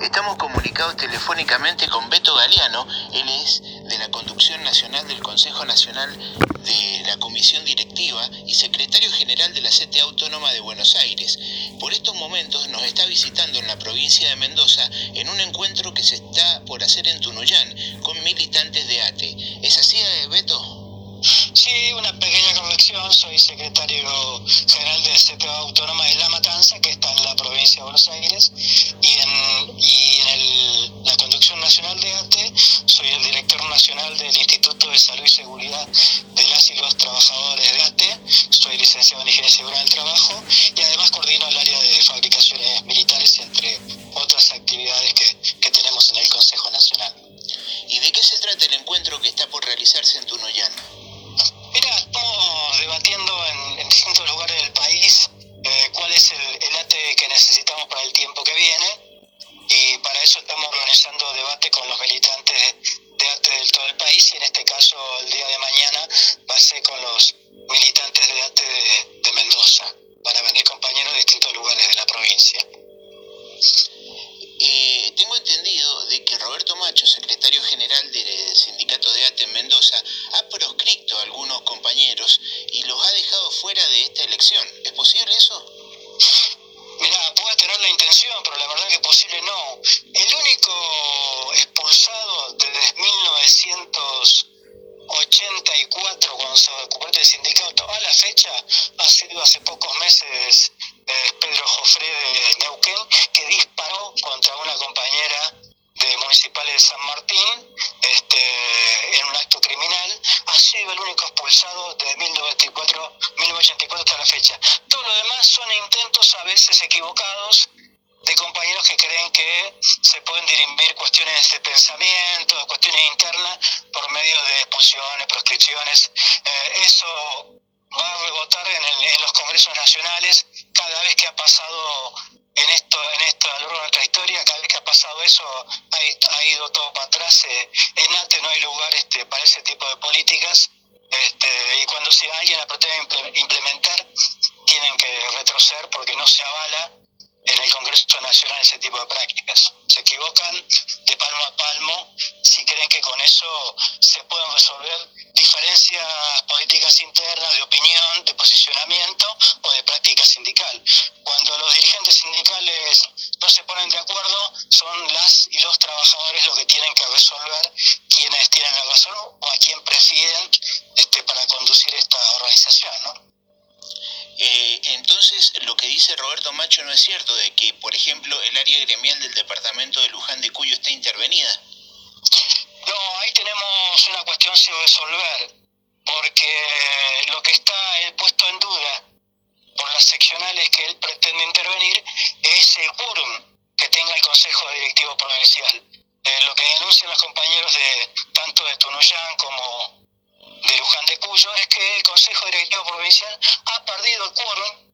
Estamos comunicados telefónicamente con Beto Galeano, él es de la Conducción Nacional del Consejo Nacional de la Comisión Directiva y secretario general de la CTA Autónoma de Buenos Aires. Por estos momentos nos está visitando en la provincia de Mendoza en un encuentro que se está por hacer en Tunuyán con militantes de ATE. ¿Es así, eh, Beto? Sí, una pequeña corrección. Soy secretario general de CTA Autónoma de La Matanza, país y en este caso el día de mañana ser con los militantes de ATE de, de Mendoza. Van a venir compañeros de distintos lugares de la provincia. Eh, tengo entendido de que Roberto Macho, secretario general del sindicato de ATE en Mendoza, ha proscrito a algunos compañeros y los ha dejado fuera de esta elección. ¿Es posible eso? Mira, puede tener la intención, pero la verdad que posible no. El único expulsado desde 1984, cuando se ocupó el sindicato, a la fecha, ha sido hace pocos meses Pedro Jofré de Neuquén, que disparó contra una compañera de municipales de San Martín este, en un acto criminal, ha sido el único expulsado desde 1984, 1984 hasta la fecha. Todo lo demás son intentos a veces equivocados de compañeros que creen que se pueden dirimir cuestiones de pensamiento, cuestiones internas por medio de expulsiones, proscripciones. Eh, eso va a rebotar en, los congresos nacionales cada vez que ha pasado en esto en esto a lo largo de nuestra historia cada vez que ha pasado eso ha, ha ido todo para atrás. Eh, en ATE no hay lugar este, para ese tipo de políticas. Este, y cuando si alguien la pretende implementar tienen que retroceder porque no se avala en el Congreso Nacional ese tipo de prácticas. Se equivocan de palmo a palmo si creen que con eso se pueden resolver diferencias políticas internas, de opinión, de posicionamiento o de práctica sindical. Cuando los dirigentes sindicales no se ponen de acuerdo, son las y los trabajadores los que tienen que resolver quiénes tienen la razón o a quién prefieren este, para conducir esta organización. ¿no? Eh, entonces, lo que dice Roberto Macho no es cierto, de que, por ejemplo, el área gremial del departamento de Luján de Cuyo está intervenida. No, ahí tenemos una cuestión sin resolver, porque lo que está eh, puesto en duda por las seccionales que él pretende intervenir es el quórum que tenga el Consejo Directivo Provincial. Eh, lo que denuncian los compañeros de tanto de Tunuyán como de Luján de Cuyo es que el Consejo Directivo Provincial ha perdido el quórum,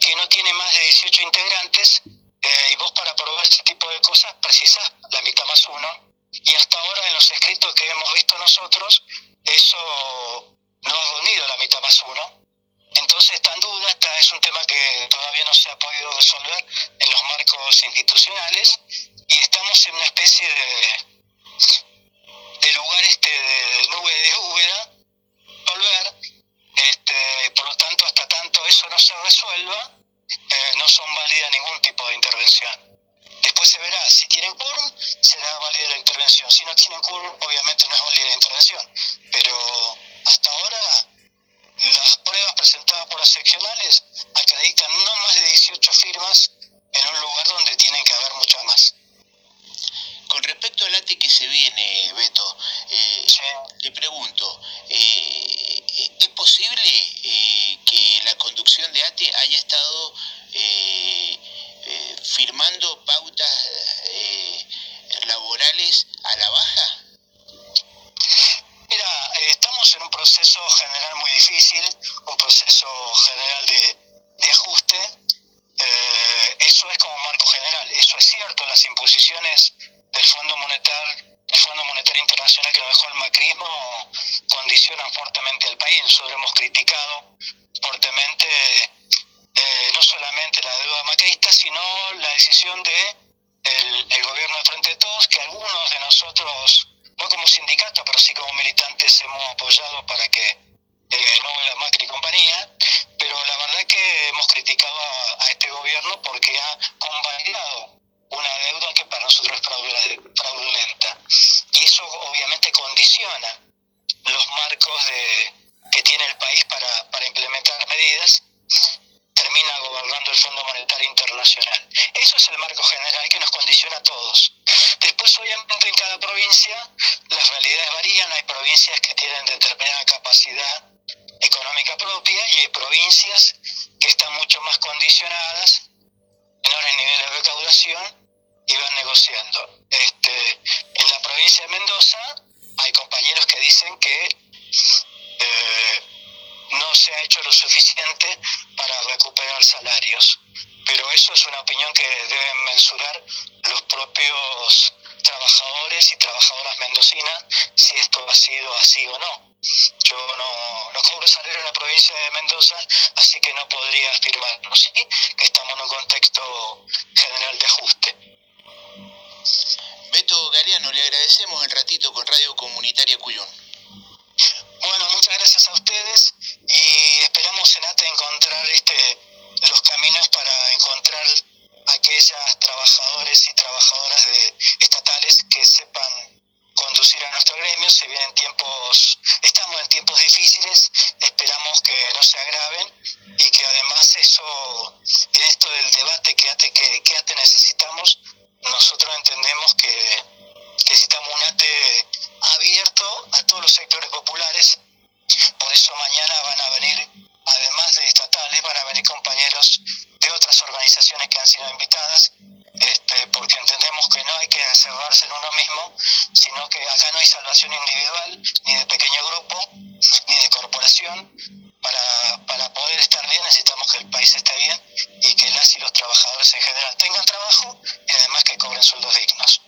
que no tiene más de 18 integrantes, eh, y vos para aprobar este tipo de cosas precisás la mitad más uno, y hasta ahora en los escritos que hemos visto nosotros, eso no ha reunido la mitad más uno. Entonces está en duda, está, es un tema que todavía no se ha podido resolver en los marcos institucionales y estamos en una especie de, de lugar este de nube de Úbeda, este, por lo tanto hasta tanto eso no se resuelva, eh, no son válidas ningún tipo de intervención. Después se verá, si tienen quórum, será válida la intervención. Si no tienen quórum, obviamente no es válida la intervención. Pero hasta ahora, las pruebas presentadas por las seccionales acreditan no más de 18 firmas en un lugar pautas laborales a la baja? Mira, estamos en un proceso general muy difícil, un proceso general de, de ajuste. eso es como marco general, eso es cierto, las imposiciones del Fondo Monetario, el Fondo Monetario Internacional que nos dejó el macrismo condicionan fuertemente al país. Nosotros hemos criticado fuertemente eh, no solamente la deuda macrista, sino decisión de el, el gobierno de Frente de Todos, que algunos de nosotros, no como sindicato, pero sí como militantes, hemos apoyado para que eh, no la Macri compañía, pero la verdad es que hemos criticado a, a este gobierno porque ha convalidado una deuda que para nosotros es fraudulenta. Y eso obviamente condiciona los marcos de, que tiene el país para, para implementar medidas Fondo Monetario Internacional. Eso es el marco general que nos condiciona a todos. Después, obviamente, en cada provincia las realidades varían. Hay provincias que tienen determinada capacidad económica propia y hay provincias que están mucho más condicionadas, menores niveles de recaudación y van negociando. Este, en la provincia de Mendoza hay compañeros que dicen que eh, se ha hecho lo suficiente para recuperar salarios. Pero eso es una opinión que deben mensurar los propios trabajadores y trabajadoras mendocinas si esto ha sido así o no. Yo no, no cobro salario en la provincia de Mendoza, así que no podría afirmarlo, ¿sí? que estamos en un contexto general de ajuste. Beto Galeano, le agradecemos el ratito con Radio Comunitaria Cuyón. Encontrar este, los caminos para encontrar aquellas trabajadores y trabajadoras estatales que sepan conducir a nuestro gremio. Se vienen tiempos, estamos en tiempos difíciles, esperamos que no se agraven y que además eso, en esto del debate que ATE, que, que ATE necesitamos, nosotros entendemos que necesitamos un ATE abierto a todos los sectores populares. Sido invitadas, este, porque entendemos que no hay que encerrarse en uno mismo, sino que acá no hay salvación individual, ni de pequeño grupo, ni de corporación. Para, para poder estar bien necesitamos que el país esté bien y que las y los trabajadores en general tengan trabajo y además que cobren sueldos dignos.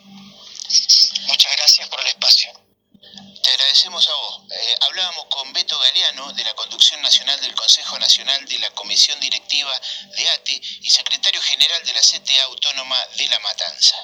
Muchas gracias por el espacio. Agradecemos a vos. Eh, hablábamos con Beto Galeano de la Conducción Nacional del Consejo Nacional de la Comisión Directiva de ATE y secretario general de la CTA Autónoma de La Matanza.